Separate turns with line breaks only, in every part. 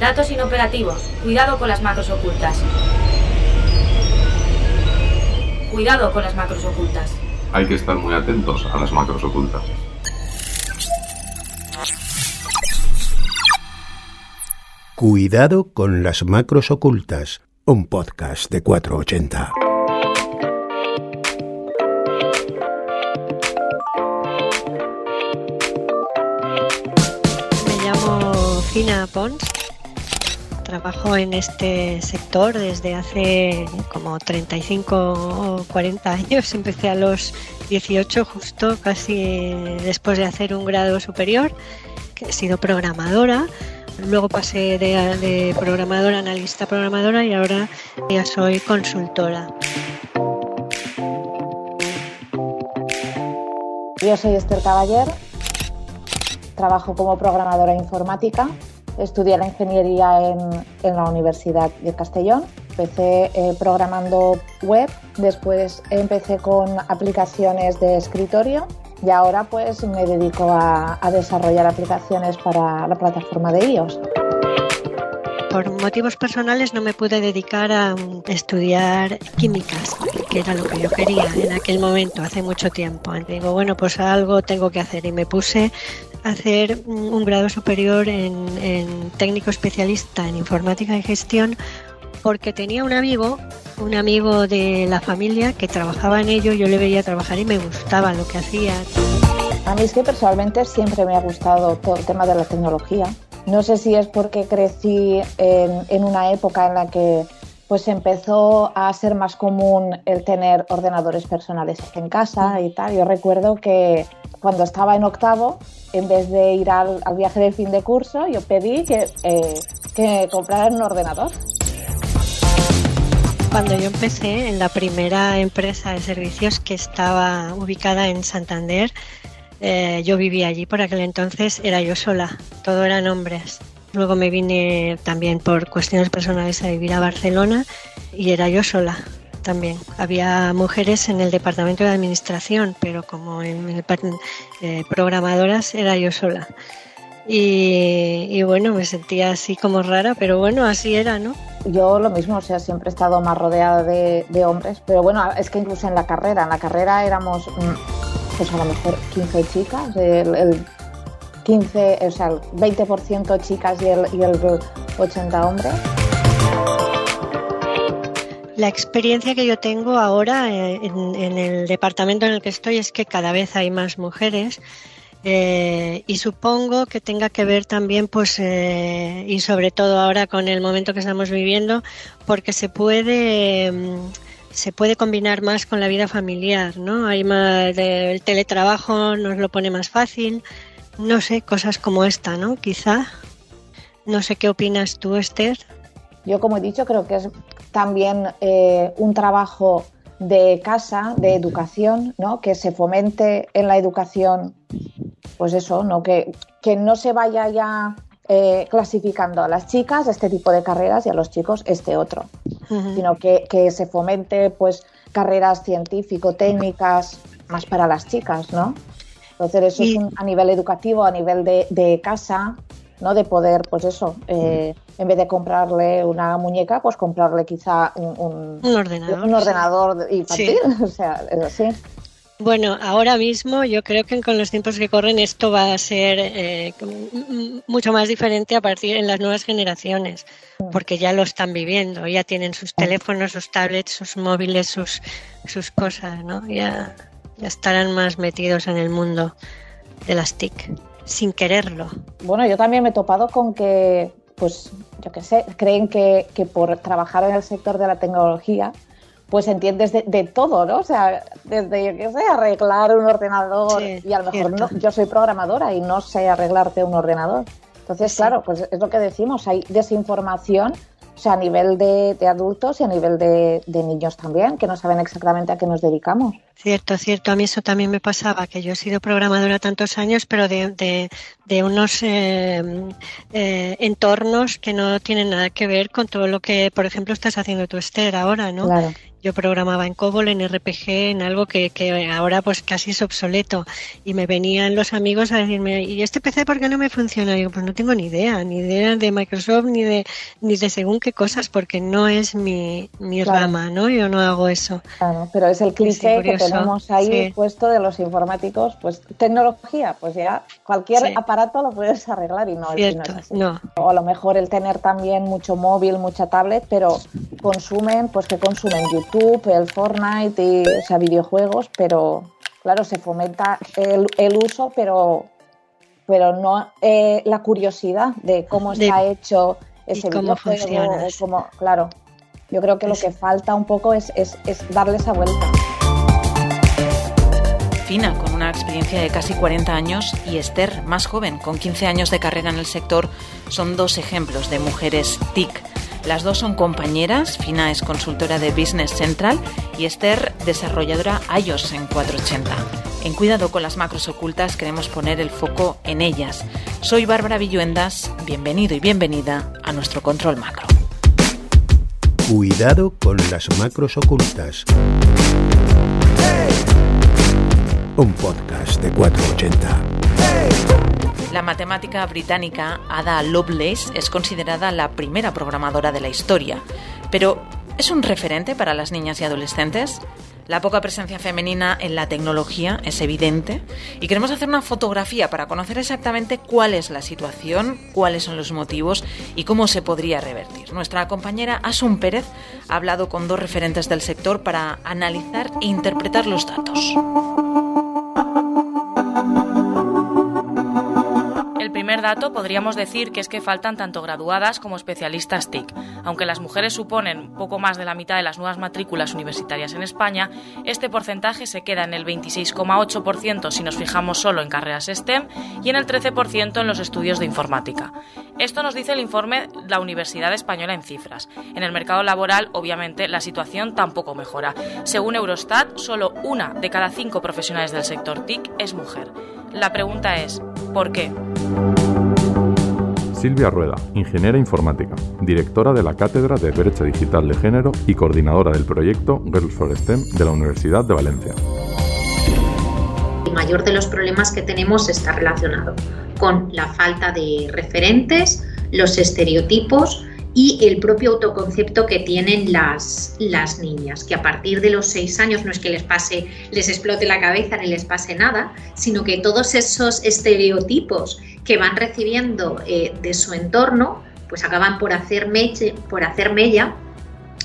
Datos inoperativos. Cuidado con las macros ocultas. Cuidado con las macros ocultas.
Hay que estar muy atentos a las macros ocultas.
Cuidado con las macros ocultas, un podcast de 480.
Me llamo Fina Pons. Trabajo en este sector desde hace como 35 o 40 años. Empecé a los 18, justo casi después de hacer un grado superior. He sido programadora Luego pasé de, de programadora analista programadora y ahora ya soy consultora.
Yo soy Esther Caballer, trabajo como programadora informática, estudié la ingeniería en, en la Universidad de Castellón, empecé eh, programando web, después empecé con aplicaciones de escritorio y ahora pues me dedico a, desarrollar aplicaciones para la plataforma de iOS.
Por motivos personales no me pude dedicar a estudiar químicas, que era lo que yo quería en aquel momento, hace mucho tiempo. Digo, bueno, pues algo tengo que hacer y me puse hacer un grado superior en, en técnico especialista en informática y gestión porque tenía un amigo un amigo de la familia que trabajaba en ello, yo le veía trabajar y me gustaba lo que hacía.
A mí es que personalmente siempre me ha gustado todo el tema de la tecnología. No sé si es porque crecí en, una época en la que pues empezó a ser más común el tener ordenadores personales en casa y tal. Yo recuerdo que cuando estaba en octavo, en vez de ir al, viaje de fin de curso, yo pedí que, eh, que un ordenador.
Cuando yo empecé en la primera empresa de servicios que estaba ubicada en Santander, eh, yo vivía allí por aquel entonces, era yo sola, todo eran hombres. Luego me vine también por cuestiones personales a vivir a Barcelona y era yo sola también. Había mujeres en el departamento de administración, pero como en el, eh, programadoras era yo sola. Y, bueno, me sentía así como rara, pero bueno, así era, ¿no?
Yo lo mismo, o sea, siempre he estado más rodeada de, hombres, pero bueno, es que incluso en la carrera, en la carrera éramos, mm, pues a lo mejor 15 chicas, el, 15, o sea, el 20% chicas y el, y el 80 hombres.
La experiencia que yo tengo ahora eh, en el departamento en el que estoy es que cada vez hay más mujeres eh, y supongo que tenga que ver también, pues, eh, y sobre todo ahora con el momento que estamos viviendo, porque se puede, mm, se puede combinar más con la vida familiar, ¿no? Hay más, el teletrabajo nos lo pone más fácil, no sé, cosas como esta, ¿no? Quizá. No sé qué opinas tú, Esther.
Yo, como he dicho, creo que es también eh, un trabajo de casa, de educación, ¿no? que se fomente en la educación pues eso, ¿no? Que, que no se vaya ya eh, clasificando a las chicas este tipo de carreras y a los chicos este otro, sino que, que, se fomente pues carreras científico-técnicas más para las chicas, ¿no? Entonces eso es a nivel educativo, a nivel de, de, casa, ¿no? De poder, pues eso, eh, en vez de comprarle una muñeca, pues comprarle quizá un,
un, ordenador,
un ordenador infantil, o sea, sí.
Bueno, ahora mismo yo creo que con los tiempos que corren esto va a ser eh, mucho más diferente a partir en las nuevas generaciones, porque ya lo están viviendo, ya tienen sus teléfonos, sus tablets, sus móviles, sus, sus cosas, ¿no? Ya, ya estarán más metidos en el mundo de las TIC, sin quererlo.
Bueno, yo también me he topado con que, pues, yo qué sé, creen que, que por trabajar en el sector de la tecnología, pues entiendes de, todo, ¿no? O sea, desde, yo qué sé, arreglar un ordenador y a lo mejor no, yo soy programadora y no sé arreglarte un ordenador. Entonces, claro, pues es lo que decimos, hay desinformación, o sea, a nivel de, adultos y a nivel de, niños también, que no saben exactamente a qué nos dedicamos.
Cierto, cierto. A mí eso también me pasaba, que yo he sido programadora tantos años, pero de, unos eh, eh, entornos que no tienen nada que ver con todo lo que, por ejemplo, estás haciendo tú, Esther, ahora, ¿no?
Claro
Yo programaba en COBOL, en RPG, en algo que, que, ahora pues casi es obsoleto. Y me venían los amigos a decirme, ¿y este PC por qué no me funciona? Y digo, pues no tengo ni idea, ni idea de Microsoft, ni de, ni de según qué cosas, porque no es mi, mi rama, ¿no? Yo no hago eso.
Claro, pero es el cliché que tenemos ahí puesto de los informáticos, pues tecnología, pues ya cualquier aparato lo puedes arreglar y no,
Cierto, no.
O a lo mejor el tener también mucho móvil, mucha tablet, pero consumen, pues que consumen YouTube el Fortnite, y, o sea, videojuegos, pero claro, se fomenta el, el uso, pero, pero no eh, la curiosidad de cómo está hecho ese
cómo funciona.
claro, yo creo que lo que falta un poco es, es, es darle esa vuelta.
Fina, con una experiencia de casi 40 años, y Esther, más joven, con 15 años de carrera en el sector, son dos ejemplos de mujeres TIC las dos son compañeras, Fina es consultora de Business Central y Esther desarrolladora iOS en 480. En Cuidado con las macros ocultas queremos poner el foco en ellas. Soy Bárbara Villuendas, bienvenido y bienvenida a nuestro control macro.
Cuidado con las macros ocultas. Un podcast de 480.
La matemática británica Ada Lovelace es considerada la primera programadora de la historia, pero ¿es un referente para las niñas y adolescentes? La poca presencia femenina en la tecnología es evidente y queremos hacer una fotografía para conocer exactamente cuál es la situación, cuáles son los motivos y cómo se podría revertir. Nuestra compañera Asun Pérez ha hablado con dos referentes del sector para analizar e interpretar los datos.
Primer dato podríamos decir que es que faltan tanto graduadas como especialistas TIC. Aunque las mujeres suponen poco más de la mitad de las nuevas matrículas universitarias en España, este porcentaje se queda en el 26,8% si nos fijamos solo en carreras STEM y en el 13% en los estudios de informática. Esto nos dice el informe la Universidad Española en cifras. En el mercado laboral, obviamente, la situación tampoco mejora. Según Eurostat, solo una de cada cinco profesionales del sector TIC es mujer. La pregunta es, ¿por qué?
Silvia Rueda, ingeniera informática, directora de la Cátedra de Brecha Digital de Género y coordinadora del proyecto Girls for STEM de la Universidad de Valencia.
El mayor de los problemas que tenemos está relacionado con la falta de referentes, los estereotipos, y el propio autoconcepto que tienen las, las niñas, que a partir de los seis años no es que les pase, les explote la cabeza ni les pase nada, sino que todos esos estereotipos que van recibiendo eh, de su entorno, pues acaban por hacer, por hacer mella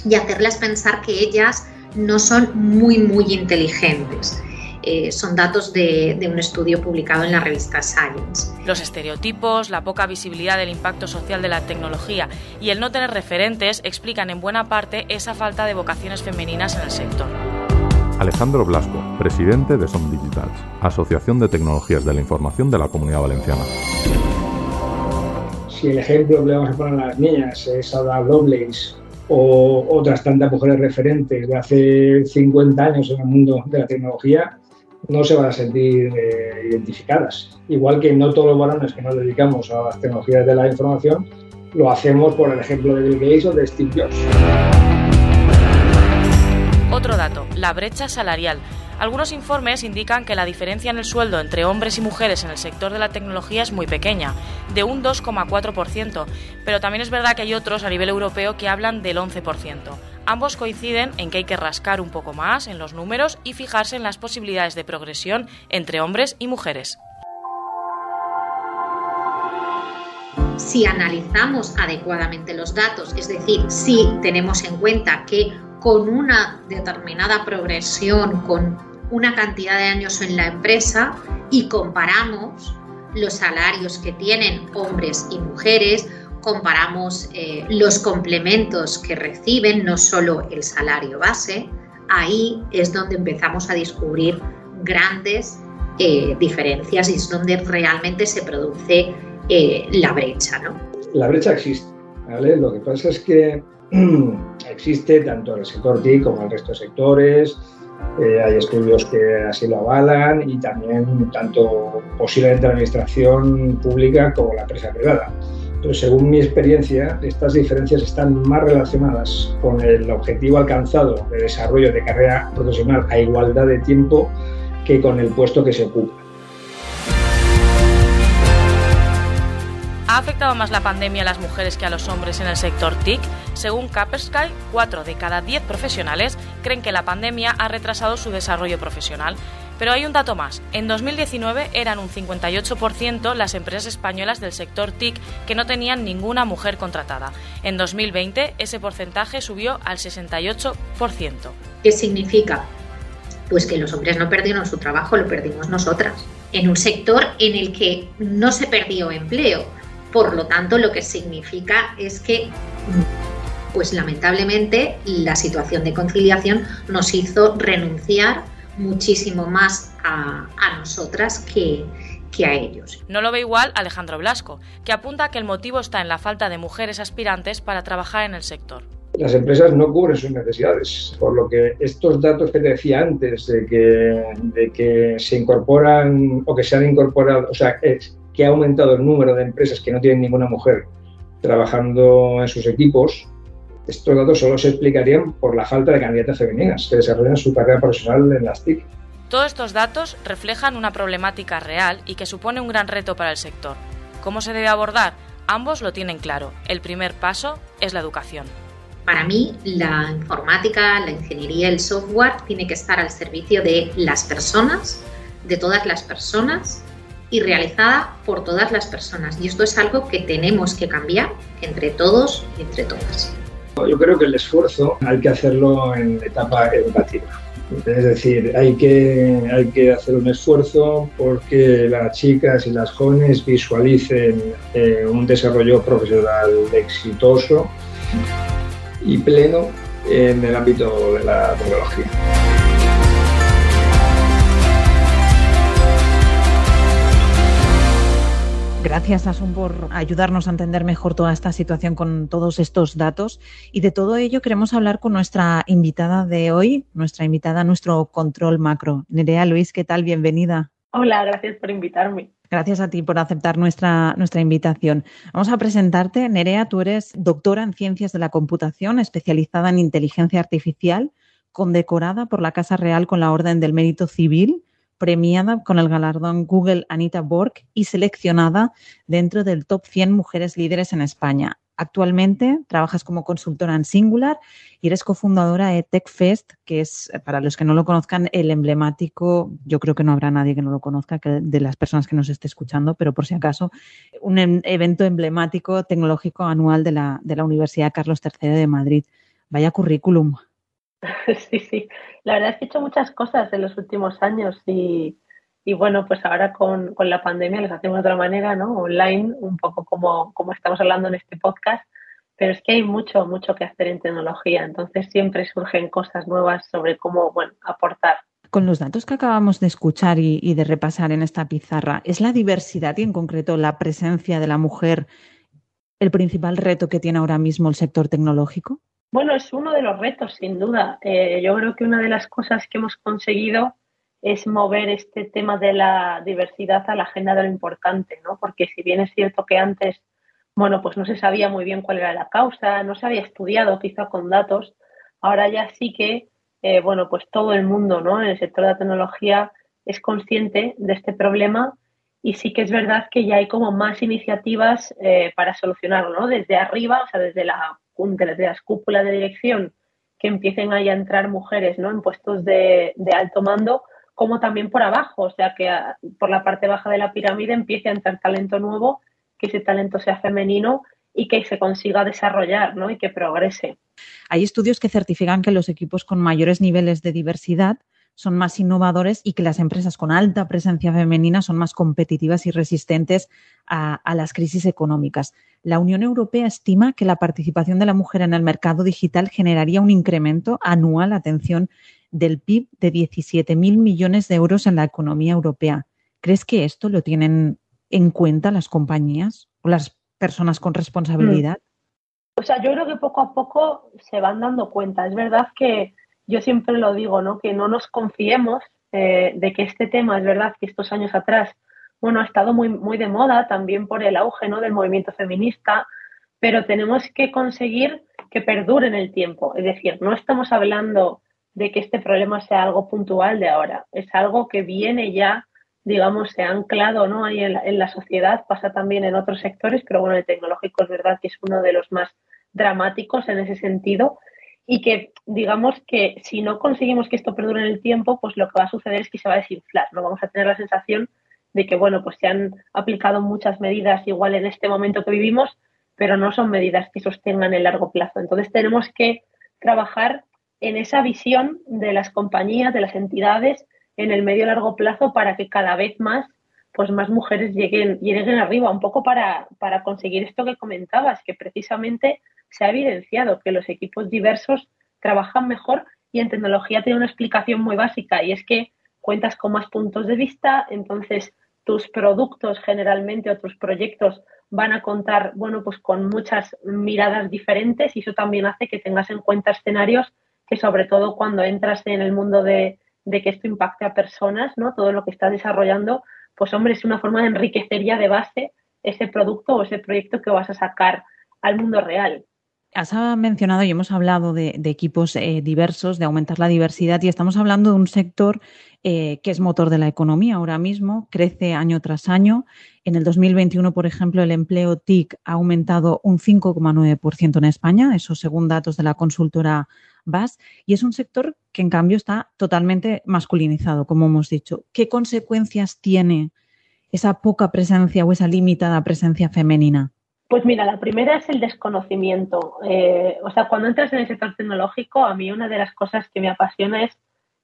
y hacerlas pensar que ellas no son muy, muy inteligentes. Eh, son datos de, un estudio publicado en la revista Science.
Los estereotipos, la poca visibilidad del impacto social de la tecnología y el no tener referentes explican en buena parte esa falta de vocaciones femeninas en el sector.
Alejandro Blasco, presidente de Som Digitals, Asociación de Tecnologías de la Información de la Comunidad Valenciana.
Si el ejemplo que le vamos a poner a las niñas es Ada Lovelace o otras tantas mujeres referentes de hace 50 años en el mundo de la tecnología, no se van a sentir eh, identificadas. Igual que no todos los varones que nos dedicamos a las tecnologías de la información, lo hacemos por el ejemplo de Bill Gates o de Steve Jobs.
Otro dato, la brecha salarial. Algunos informes indican que la diferencia en el sueldo entre hombres y mujeres en el sector de la tecnología es muy pequeña, de un 2,4%, pero también es verdad que hay otros a nivel europeo que hablan del 11%. Ambos coinciden en que hay que rascar un poco más en los números y fijarse en las posibilidades de progresión entre hombres y mujeres.
Si analizamos adecuadamente los datos, es decir, si tenemos en cuenta que con una determinada progresión, con una cantidad de años en la empresa y comparamos los salarios que tienen hombres y mujeres, comparamos eh, los complementos que reciben, no solo el salario base, ahí es donde empezamos a descubrir grandes eh, diferencias y es donde realmente se produce eh, la brecha. ¿no?
La brecha existe, ¿vale? Lo que pasa es que existe tanto en el sector TIC como en el resto de sectores, eh, hay estudios que así lo avalan y también tanto posiblemente la administración pública como la empresa privada. Pero según mi experiencia, estas diferencias están más relacionadas con el objetivo alcanzado de desarrollo de carrera profesional a igualdad de tiempo que con el puesto que se ocupa.
¿Ha afectado más la pandemia a las mujeres que a los hombres en el sector TIC? Según Kaspersky, 4 de cada 10 profesionales creen que la pandemia ha retrasado su desarrollo profesional. Pero hay un dato más. En 2019 eran un 58% las empresas españolas del sector TIC que no tenían ninguna mujer contratada. En 2020 ese porcentaje subió al 68%.
¿Qué significa? Pues que los hombres no perdieron su trabajo, lo perdimos nosotras. En un sector en el que no se perdió empleo, por lo tanto, lo que significa es que, pues lamentablemente, la situación de conciliación nos hizo renunciar muchísimo más a, nosotras que, que a ellos.
No lo ve igual Alejandro Blasco, que apunta que el motivo está en la falta de mujeres aspirantes para trabajar en el sector.
Las empresas no cubren sus necesidades, por lo que estos datos que te decía antes de que, de que se incorporan o que se han incorporado, o sea, es, que ha aumentado el número de empresas que no tienen ninguna mujer trabajando en sus equipos, estos datos solo se explicarían por la falta de candidatas femeninas que desarrollan su carrera profesional en las TIC.
Todos estos datos reflejan una problemática real y que supone un gran reto para el sector. ¿Cómo se debe abordar? Ambos lo tienen claro. El primer paso es la educación.
Para mí, la informática, la ingeniería, el software tiene que estar al servicio de las personas, de todas las personas, y realizada por todas las personas. Y esto es algo que tenemos que cambiar entre todos y entre todas.
Yo creo que el esfuerzo hay que hacerlo en etapa educativa. Es decir, hay que, hay que hacer un esfuerzo porque las chicas y las jóvenes visualicen eh, un desarrollo profesional exitoso y pleno en el ámbito de la tecnología.
Gracias, Asun, por ayudarnos a entender mejor toda esta situación con todos estos datos. Y de todo ello queremos hablar con nuestra invitada de hoy, nuestra invitada a nuestro control macro. Nerea Luis, ¿qué tal? Bienvenida.
Hola, gracias por invitarme.
Gracias a ti por aceptar nuestra, nuestra invitación. Vamos a presentarte. Nerea, tú eres doctora en Ciencias de la Computación, especializada en inteligencia artificial, condecorada por la Casa Real con la Orden del Mérito Civil premiada con el galardón Google Anita Borg y seleccionada dentro del top 100 mujeres líderes en España. Actualmente trabajas como consultora en Singular y eres cofundadora de TechFest, que es, para los que no lo conozcan, el emblemático, yo creo que no habrá nadie que no lo conozca, que de las personas que nos esté escuchando, pero por si acaso, un em, evento emblemático tecnológico anual de la, de la Universidad Carlos III de Madrid. Vaya currículum.
Sí, sí. La verdad es que he hecho muchas cosas en los últimos años y, bueno, pues ahora con, la pandemia las hacemos de otra manera, ¿no? Online, un poco como, como estamos hablando en este podcast, pero es que hay mucho, mucho que hacer en tecnología, entonces siempre surgen cosas nuevas sobre cómo, bueno, aportar.
Con los datos que acabamos de escuchar y, y de repasar en esta pizarra, ¿es la diversidad y en concreto la presencia de la mujer el principal reto que tiene ahora mismo el sector tecnológico?
Bueno, es uno de los retos, sin duda. Eh, yo creo que una de las cosas que hemos conseguido es mover este tema de la diversidad a la agenda de lo importante, ¿no? Porque si bien es cierto que antes, bueno, pues no se sabía muy bien cuál era la causa, no se había estudiado quizá con datos, ahora ya sí que, eh, bueno, pues todo el mundo, ¿no? En el sector de la tecnología es consciente de este problema y sí que es verdad que ya hay como más iniciativas eh, para solucionarlo, ¿no? Desde arriba, o sea, desde la de las cúpulas de dirección que empiecen ahí a entrar mujeres ¿no? en puestos de, alto mando, como también por abajo, o sea, que por la parte baja de la pirámide empiece a entrar talento nuevo, que ese talento sea femenino y que se consiga desarrollar ¿no? y que progrese.
Hay estudios que certifican que los equipos con mayores niveles de diversidad son más innovadores y que las empresas con alta presencia femenina son más competitivas y resistentes a, las crisis económicas. La Unión Europea estima que la participación de la mujer en el mercado digital generaría un incremento anual, atención, del PIB de 17.000 millones de euros en la economía europea. ¿Crees que esto lo tienen en cuenta las compañías o las personas con responsabilidad?
O sea, yo creo que poco a poco se van dando cuenta. Es verdad que yo siempre lo digo, ¿no? Que no nos confiemos eh, de que este tema, es verdad que estos años atrás, bueno, ha estado muy, muy de moda también por el auge ¿no? del movimiento feminista, pero tenemos que conseguir que perdure en el tiempo. Es decir, no estamos hablando de que este problema sea algo puntual de ahora, es algo que viene ya, digamos, se ha anclado ¿no? ahí en la, en la sociedad, pasa también en otros sectores, pero bueno, el tecnológico es verdad que es uno de los más dramáticos en ese sentido y que digamos que si no conseguimos que esto perdure en el tiempo, pues lo que va a suceder es que se va a desinflar, no vamos a tener la sensación de que bueno, pues se han aplicado muchas medidas igual en este momento que vivimos, pero no son medidas que sostengan el largo plazo. Entonces tenemos que trabajar en esa visión de las compañías, de las entidades en el medio largo plazo para que cada vez más pues más mujeres lleguen, lleguen arriba, un poco para, para conseguir esto que comentabas, que precisamente se ha evidenciado que los equipos diversos trabajan mejor y en tecnología tiene una explicación muy básica y es que cuentas con más puntos de vista, entonces tus productos generalmente o tus proyectos van a contar, bueno, pues con muchas miradas diferentes y eso también hace que tengas en cuenta escenarios que sobre todo cuando entras en el mundo de, de que esto impacte a personas, ¿no? Todo lo que estás desarrollando, pues hombre, es una forma de enriquecer ya de base ese producto o ese proyecto que vas a sacar al mundo real.
Has mencionado y hemos hablado de, equipos eh, diversos, de aumentar la diversidad y estamos hablando de un sector eh, que es motor de la economía ahora mismo, crece año tras año. En el 2021, por ejemplo, el empleo TIC ha aumentado un 5,9% en España, eso según datos de la consultora BAS, y es un sector que en cambio está totalmente masculinizado, como hemos dicho. ¿Qué consecuencias tiene esa poca presencia o esa limitada presencia femenina?
Pues mira, la primera es el desconocimiento. Eh, o sea, cuando entras en el sector tecnológico, a mí una de las cosas que me apasiona es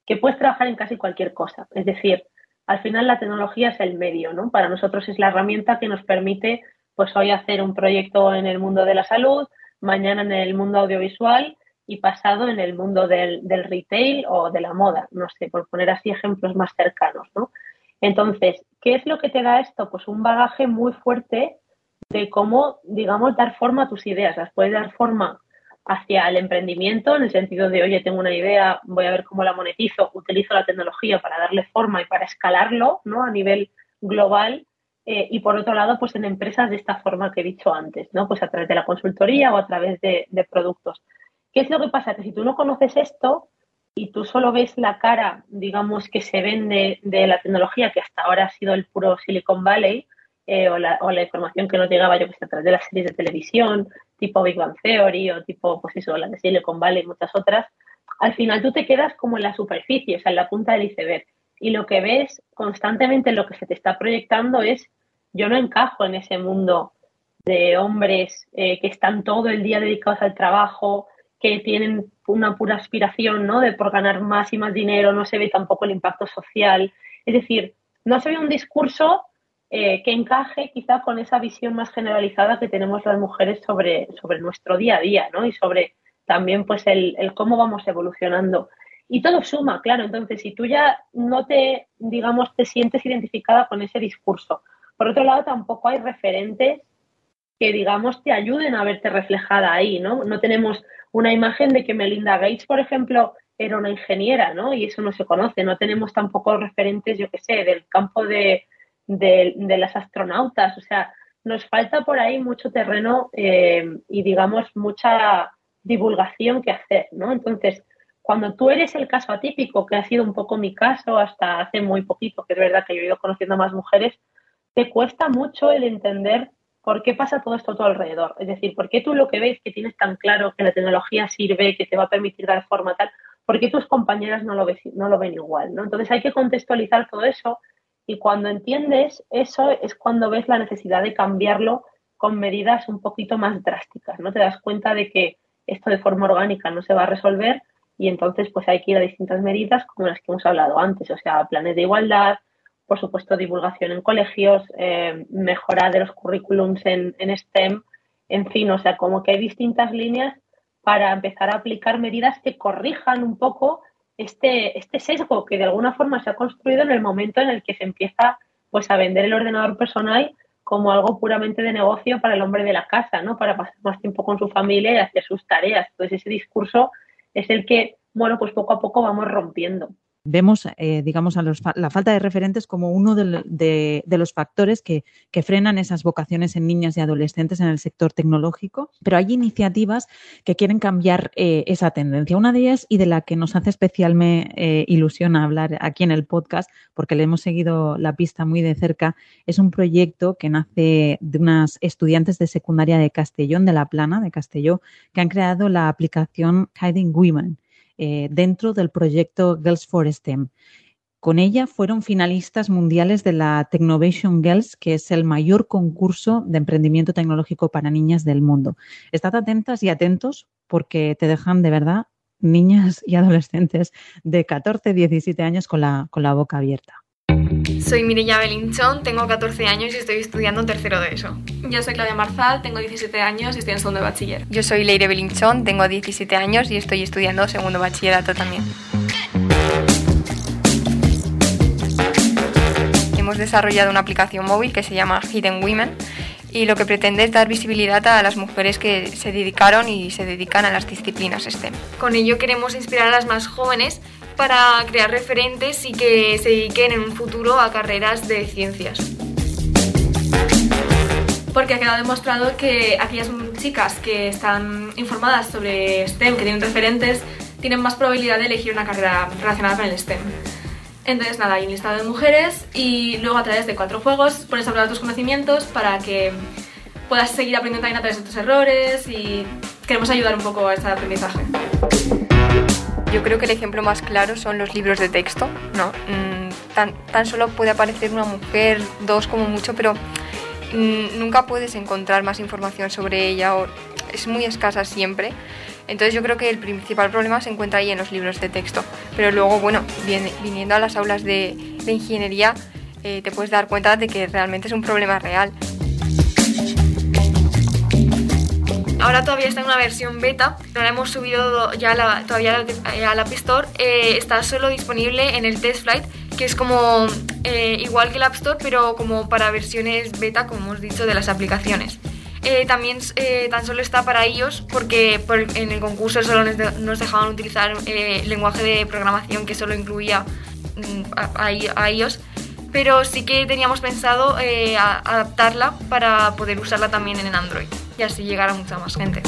que puedes trabajar en casi cualquier cosa. Es decir, al final la tecnología es el medio, ¿no? Para nosotros es la herramienta que nos permite, pues hoy hacer un proyecto en el mundo de la salud, mañana en el mundo audiovisual y pasado en el mundo del, del retail o de la moda, no sé, por poner así ejemplos más cercanos, ¿no? Entonces, ¿qué es lo que te da esto? Pues un bagaje muy fuerte de cómo, digamos, dar forma a tus ideas. Las puedes dar forma hacia el emprendimiento, en el sentido de, oye, tengo una idea, voy a ver cómo la monetizo, utilizo la tecnología para darle forma y para escalarlo, ¿no? A nivel global. Eh, y por otro lado, pues en empresas de esta forma que he dicho antes, ¿no? Pues a través de la consultoría o a través de, productos. ¿Qué es lo que pasa? Que si tú no conoces esto y tú solo ves la cara, digamos, que se vende de la tecnología, que hasta ahora ha sido el puro Silicon Valley, eh, o, la, o, la, información que nos llegaba yo que a través de las series de televisión, tipo Big Bang Theory o tipo, pues eso, la de Silicon Valley y muchas otras, al final tú te quedas como en la superficie, o sea, en la punta del iceberg. Y lo que ves constantemente, lo que se te está proyectando es, yo no encajo en ese mundo de hombres eh, que están todo el día dedicados al trabajo, que tienen una pura aspiración, ¿no? De por ganar más y más dinero, no se ve tampoco el impacto social. Es decir, no se ve un discurso eh, que encaje quizá con esa visión más generalizada que tenemos las mujeres sobre, sobre nuestro día a día, ¿no? Y sobre también pues el, el, cómo vamos evolucionando. Y todo suma, claro. Entonces, si tú ya no te, digamos, te sientes identificada con ese discurso. Por otro lado, tampoco hay referentes que, digamos, te ayuden a verte reflejada ahí, ¿no? No tenemos una imagen de que Melinda Gates, por ejemplo, era una ingeniera, ¿no? Y eso no se conoce. No tenemos tampoco referentes, yo qué sé, del campo de, de, las astronautas. O sea, nos falta por ahí mucho terreno eh, y, digamos, mucha divulgación que hacer, ¿no? Entonces, cuando tú eres el caso atípico, que ha sido un poco mi caso hasta hace muy poquito, que es verdad que yo he ido conociendo más mujeres, te cuesta mucho el entender por qué pasa todo esto a tu alrededor. Es decir, por qué tú lo que ves que tienes tan claro que la tecnología sirve, que te va a permitir dar forma tal, por qué tus compañeras no lo, no lo ven igual, ¿no? Entonces hay que contextualizar todo eso y cuando entiendes eso es cuando ves la necesidad de cambiarlo con medidas un poquito más drásticas, ¿no? Te das cuenta de que esto de forma orgánica no se va a resolver y entonces pues hay que ir a distintas medidas como las que hemos hablado antes, o sea, planes de igualdad, por supuesto divulgación en colegios, eh, mejora de los currículums en, en STEM, en fin, o sea, como que hay distintas líneas para empezar a aplicar medidas que corrijan un poco este, este sesgo que de alguna forma se ha construido en el momento en el que se empieza pues a vender el ordenador personal como algo puramente de negocio para el hombre de la casa, ¿no? Para pasar más tiempo con su familia y hacer sus tareas. Entonces ese discurso es el que, bueno, pues poco a poco vamos rompiendo.
Vemos, eh, digamos, a la falta de referentes como uno de, los factores que, frenan esas vocaciones en niñas y adolescentes en el sector tecnológico, pero hay iniciativas que quieren cambiar eh, esa tendencia. Una de ellas, y de la que nos hace especialmente eh, ilusión hablar aquí en el podcast, porque le hemos seguido la pista muy de cerca, es un proyecto que nace de unas estudiantes de secundaria de Castellón, de La Plana, de Castelló, que han creado la aplicación Hiding Women eh, dentro del proyecto Girls for STEM. Con ella fueron finalistas mundiales de la Technovation Girls, que es el mayor concurso de emprendimiento tecnológico para niñas del mundo. Estad atentas y atentos porque te dejan de verdad niñas y adolescentes de 14, 17 años con la, con la boca abierta.
Soy Mirella Belinchón, tengo 14 años y estoy estudiando tercero de eso.
Yo soy Claudia Marzal, tengo 17 años y estoy en segundo de bachiller.
Yo soy Leire Belinchón, tengo 17 años y estoy estudiando segundo bachillerato también. Hemos desarrollado una aplicación móvil que se llama Hidden Women y lo que pretende es dar visibilidad a las mujeres que se dedicaron y se dedican a las disciplinas STEM.
Con ello queremos inspirar a las más jóvenes para crear referentes y que se dediquen en un futuro a carreras de ciencias.
Porque ha quedado demostrado que aquellas chicas que están informadas sobre STEM, que tienen referentes, tienen más probabilidad de elegir una carrera relacionada con el STEM. Entonces, nada, hay un listado de mujeres y luego a través de cuatro juegos pones a prueba tus conocimientos para que puedas seguir aprendiendo también a través de tus errores y queremos ayudar un poco a este aprendizaje.
Yo creo que el ejemplo más claro son los libros de texto, ¿no? Mm, tan, tan solo puede aparecer una mujer, dos como mucho, pero mm, nunca puedes encontrar más información sobre ella es muy escasa siempre. Entonces yo creo que el principal problema se encuentra ahí en los libros de texto. Pero luego, bueno, viniendo a las aulas de, ingeniería, eh, te puedes dar cuenta de que realmente es un problema real.
Ahora todavía está en una versión beta, no la hemos subido ya la, todavía al App Store. Eh, está solo disponible en el Test Flight, que es como eh, igual que el App Store, pero como para versiones beta, como hemos dicho, de las aplicaciones. Eh, también tan solo está para ellos porque en el concurso solo nos, dejaban utilizar el lenguaje de programación que solo incluía mm, a, a, ellos pero sí que teníamos pensado adaptarla para poder usarla también en Android y así llegar a mucha más gente.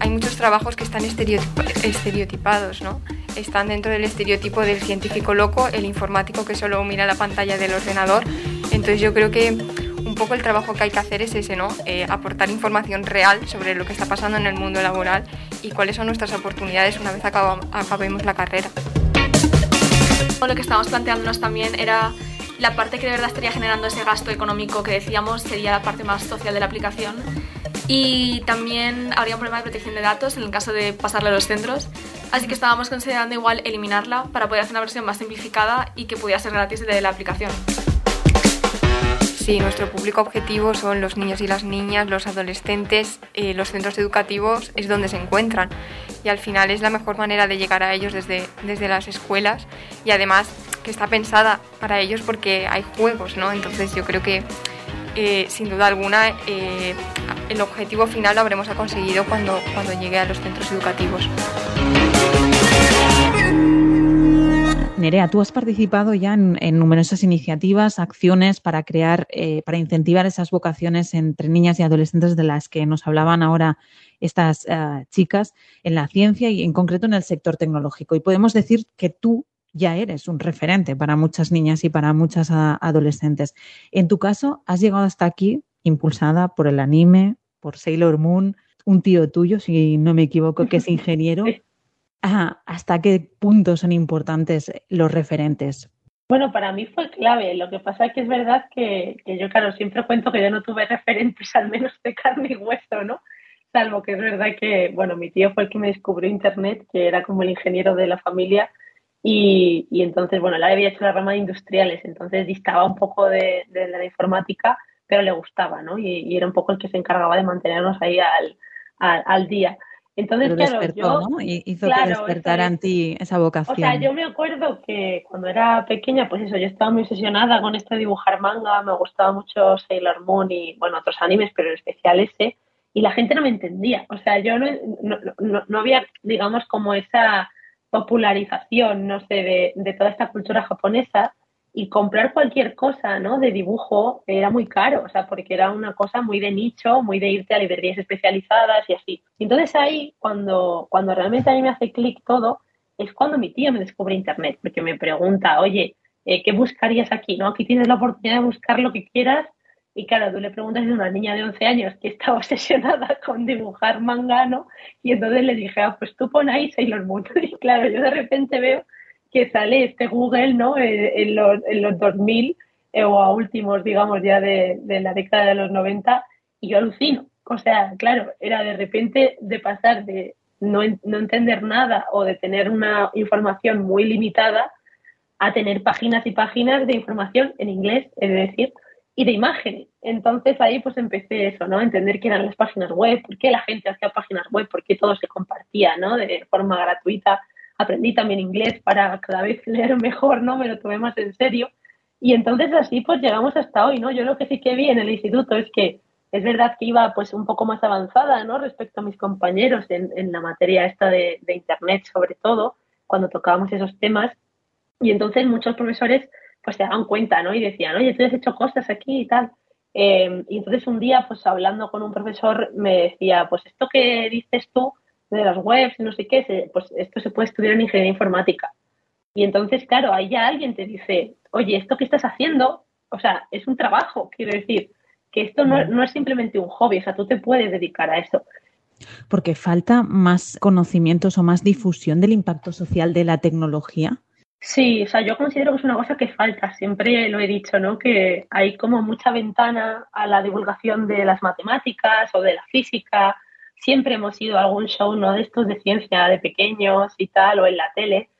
Hay muchos trabajos que están estereotipados, ¿no? Están dentro del estereotipo del científico loco, el informático que solo mira la pantalla del ordenador. Entonces yo creo que un poco el trabajo que hay que hacer es ese, ¿no? Eh, aportar información real sobre lo que está pasando en el mundo laboral y cuáles son nuestras oportunidades una vez acabemos la carrera.
Lo que estábamos planteándonos también era la parte que de verdad estaría generando ese gasto económico que decíamos sería la parte más social de la aplicación. Y también habría un problema de protección de datos en el caso de pasarle a los centros. Así que estábamos considerando igual eliminarla para poder hacer una versión más simplificada y que pudiera ser gratis de la aplicación.
Sí, nuestro público objetivo son los niños y las niñas, los adolescentes, eh, los centros educativos es donde se encuentran y al final es la mejor manera de llegar a ellos desde, desde las escuelas y además que está pensada para ellos porque hay juegos, ¿no? Entonces yo creo que eh, sin duda alguna eh, el objetivo final lo habremos conseguido cuando, cuando llegue a los centros educativos.
Nerea, tú has participado ya en, numerosas iniciativas, acciones para crear, eh, para incentivar esas vocaciones entre niñas y adolescentes de las que nos hablaban ahora estas eh, chicas en la ciencia y en concreto en el sector tecnológico. Y podemos decir que tú ya eres un referente para muchas niñas y para muchas adolescentes. En tu caso, has llegado hasta aquí impulsada por el anime, por Sailor Moon, un tío tuyo, si no me equivoco, que es ingeniero. ¿Hasta qué punto son importantes los referentes?
Bueno, para mí fue clave. Lo que pasa es que es verdad que, yo, claro, siempre cuento que yo no tuve referentes, al menos de carne y hueso, ¿no? Salvo que es verdad que, bueno, mi tío fue el que me descubrió Internet, que era como el ingeniero de la familia, y, entonces, bueno, él había hecho la rama de industriales, entonces distaba un poco de, la informática, pero le gustaba, ¿no? Y, era un poco el que se encargaba de mantenernos ahí al, al día. Entonces, claro, yo,
¿no? Hizo que despertara en ti esa vocación.
O sea, yo me acuerdo que cuando era pequeña, pues eso, yo estaba muy obsesionada con esto de dibujar manga, me gustaba mucho Sailor Moon y, bueno, otros animes, pero en especial ese, y la gente no me entendía. O sea, yo no, no, no, no había, digamos, como esa popularización, no sé, de, toda esta cultura japonesa y comprar cualquier cosa, ¿no? De dibujo era muy caro, o sea, porque era una cosa muy de nicho, muy de irte a librerías especializadas y así. entonces ahí, cuando, cuando realmente a mí me hace clic todo, es cuando mi tío me descubre Internet, porque me pregunta, oye, eh, ¿qué buscarías aquí? ¿no? Aquí tienes la oportunidad de buscar lo que quieras. Y claro, tú le preguntas a una niña de 11 años que está obsesionada con dibujar manga, ¿no? Y entonces le dije, ah, pues tú pon ahí Sailor Moon. Y claro, yo de repente veo que sale este Google, ¿no? Eh, en, los, en los 2000 eh, o a últimos, digamos, ya de, la década de los 90 y yo alucino. O sea, claro, era de repente de pasar de no, no entender nada o de tener una información muy limitada a tener páginas y páginas de información en inglés, es decir, y de imágenes. Entonces ahí pues empecé eso, ¿no? Entender qué eran las páginas web, por qué la gente hacía páginas web, por qué todo se compartía, ¿no? De forma gratuita. Aprendí también inglés para cada vez leer mejor, ¿no? Me lo tomé más en serio. Y entonces así pues llegamos hasta hoy, ¿no? Yo lo que sí que vi en el instituto es que es verdad que iba pues un poco más avanzada, ¿no? Respecto a mis compañeros en, la materia esta de, Internet sobre todo, cuando tocábamos esos temas, y entonces muchos profesores pues se daban cuenta, ¿no? Y decían, oye, tú has hecho cosas aquí y tal. Em, y entonces un día, pues hablando con un profesor, me decía, pues esto que dices tú de las webs y no sé qué, pues esto se puede estudiar en ingeniería informática. Y entonces, claro, ahí ya alguien te dice, oye, esto que estás haciendo, o sea, es un trabajo, quiero decir, que esto no, no es simplemente un hobby, o sea, tú te puedes dedicar a eso.
Porque falta más conocimientos o más difusión del impacto social de la tecnología.
Sí, o sea, yo considero que es una cosa que falta, siempre lo he dicho, ¿no? Que hay como mucha ventana a la divulgación de las matemáticas o de la física. Siempre hemos ido a algún show, ¿no? De estos de ciencia de pequeños y tal, o en la tele,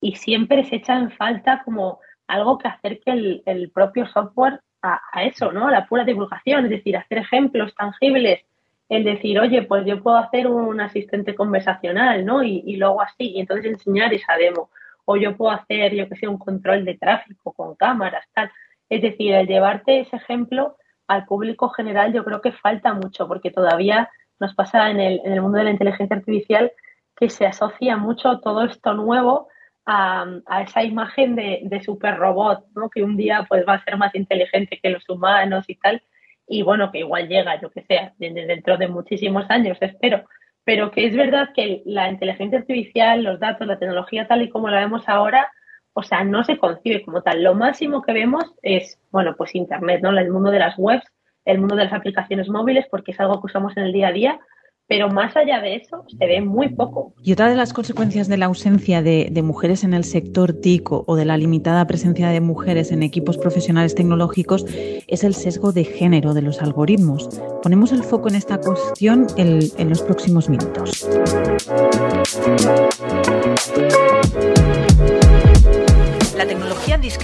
y siempre se echa en falta como algo que acerque el, el propio software a, a, eso, ¿no? A la pura divulgación, es decir, hacer ejemplos tangibles, el decir, oye, pues yo puedo hacer un asistente conversacional, ¿no? Y, y luego así, y entonces enseñar esa demo o yo puedo hacer, yo que sé, un control de tráfico con cámaras, tal. Es decir, el llevarte ese ejemplo al público general yo creo que falta mucho, porque todavía nos pasa en el, mundo de la inteligencia artificial que se asocia mucho todo esto nuevo a, esa imagen de, de, super robot, ¿no? que un día pues va a ser más inteligente que los humanos y tal, y bueno, que igual llega, yo que sé, dentro de muchísimos años, espero, pero que es verdad que la inteligencia artificial, los datos, la tecnología tal y como la vemos ahora, o sea, no se concibe como tal. Lo máximo que vemos es, bueno, pues Internet, ¿no? El mundo de las webs, el mundo de las aplicaciones móviles, porque es algo que usamos en el día a día, pero más allá de eso se ve muy poco.
Y otra de las consecuencias de la ausencia de, mujeres en el sector TIC o de la limitada presencia de mujeres en equipos profesionales tecnológicos es el sesgo de género de los algoritmos. Ponemos el foco en esta cuestión en los próximos minutos.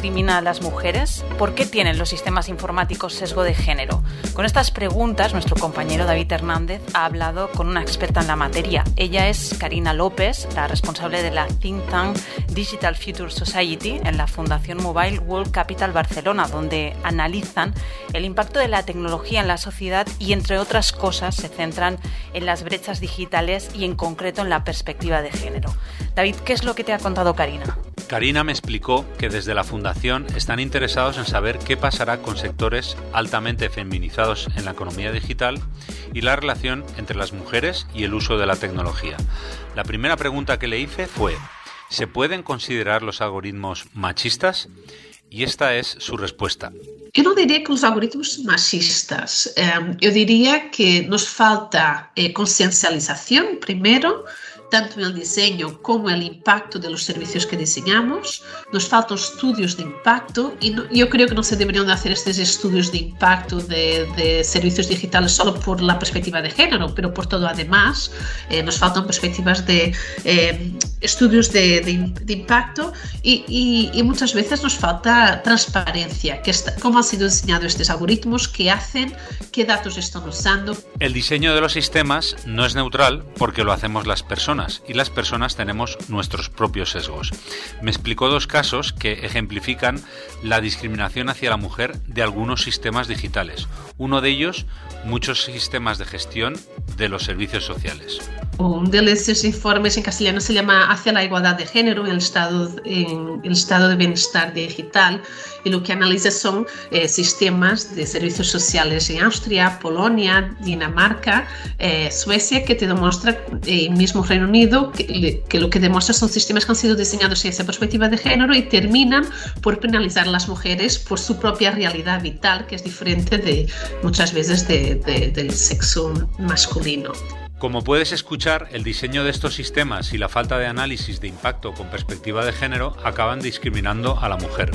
Discrimina a las mujeres? ¿Por qué tienen los sistemas informáticos sesgo de género? Con estas preguntas, nuestro compañero David Hernández ha hablado con una experta en la materia. Ella es Karina López, la responsable de la think tank Digital Future Society en la Fundación Mobile World Capital Barcelona, donde analizan el impacto de la tecnología en la sociedad y, entre otras cosas, se centran en las brechas digitales y, en concreto, en la perspectiva de género. David, ¿qué es lo que te ha contado Karina?
Karina me explicó que desde la Fundación están interesados en saber qué pasará con sectores altamente feminizados en la economía digital y la relación entre las mujeres y el uso de la tecnología. La primera pregunta que le hice fue, ¿se pueden considerar los algoritmos machistas? Y esta es su respuesta.
Yo no diría que los algoritmos machistas. Eh, yo diría que nos falta eh, conciencialización primero tanto en el diseño como el impacto de los servicios que diseñamos. Nos faltan estudios de impacto y yo creo que no se deberían hacer estos estudios de impacto de, de servicios digitales solo por la perspectiva de género, pero por todo además eh, nos faltan perspectivas de eh, estudios de, de, impacto y, y, y, muchas veces nos falta transparencia, que está, cómo han sido diseñados estos algoritmos, qué hacen, qué datos están usando.
El diseño de los sistemas no es neutral porque lo hacemos las personas y las personas tenemos nuestros propios sesgos. Me explicó dos casos que ejemplifican la discriminación hacia la mujer de algunos sistemas digitales. Uno de ellos, muchos sistemas de gestión de los servicios sociales.
Un de esos informes en castellano se llama Hacia la igualdad de género en el estado, en de bienestar digital y lo que analiza son eh, sistemas de servicios sociales en Austria, Polonia, Dinamarca, eh, Suecia, que te demuestra, el mismo Reino Unido, que, lo que demuestra son sistemas que han sido diseñados sin esa perspectiva de género y terminan por penalizar a las mujeres por su propia realidad vital, que es diferente de muchas veces de, de, del sexo masculino.
Como puedes escuchar, el diseño de estos sistemas y la falta de análisis de impacto con perspectiva de género acaban discriminando a la mujer.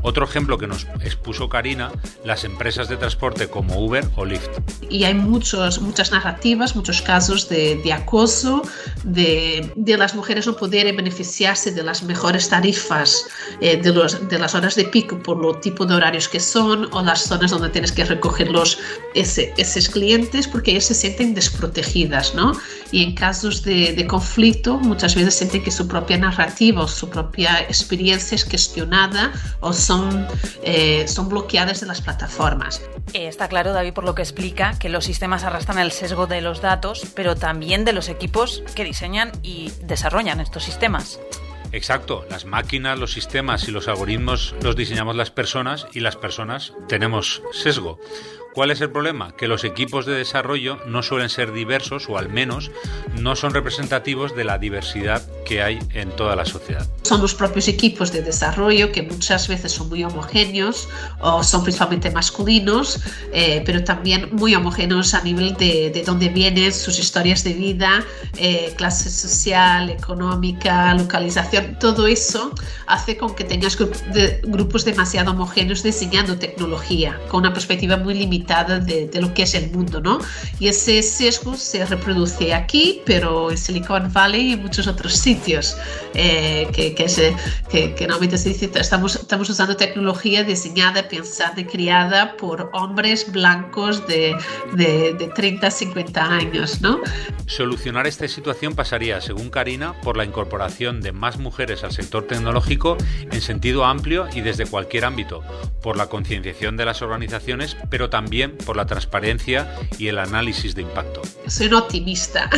Otro ejemplo que nos expuso Karina, las empresas de transporte como Uber o Lyft.
Y hay muchos, muchas narrativas, muchos casos de, de acoso, de, de, las mujeres no poder beneficiarse de las mejores tarifas eh, de, los, de las horas de pico por lo tipo de horarios que son o las zonas donde tienes que recogerlos ese, esos clientes porque ellos se sienten desprotegidas. ¿No? Y en casos de, de, conflicto muchas veces sienten que su propia narrativa o su propia experiencia es cuestionada o son, eh, son bloqueadas de las plataformas.
Eh, está claro, David, por lo que explica, que los sistemas arrastran el sesgo de los datos, pero también de los equipos que diseñan y desarrollan estos sistemas.
Exacto, las máquinas, los sistemas y los algoritmos los diseñamos las personas y las personas tenemos sesgo. ¿Cuál es el problema? Que los equipos de desarrollo no suelen ser diversos o al menos no son representativos de la diversidad que hay en toda la sociedad.
Son los propios equipos de desarrollo que muchas veces son muy homogéneos o son principalmente masculinos, eh, pero también muy homogéneos a nivel de, de dónde vienen sus historias de vida, eh, clase social, económica, localización. Todo eso hace con que tengas grupos demasiado homogéneos diseñando tecnología con una perspectiva muy limitada de, de, lo que es el mundo, ¿no? Y ese sesgo se reproduce aquí, pero en Silicon Valley y en muchos otros sitios, eh, que, que, se, que, que, normalmente se dice, estamos, estamos usando tecnología diseñada, pensada y criada por hombres blancos de, de, de 30, 50 años, ¿no?
Solucionar esta situación pasaría, según Karina, por la incorporación de más mujeres al sector tecnológico en sentido amplio y desde cualquier ámbito, por la concienciación de las organizaciones, pero también por la transparencia y el análisis de impacto.
Soy un optimista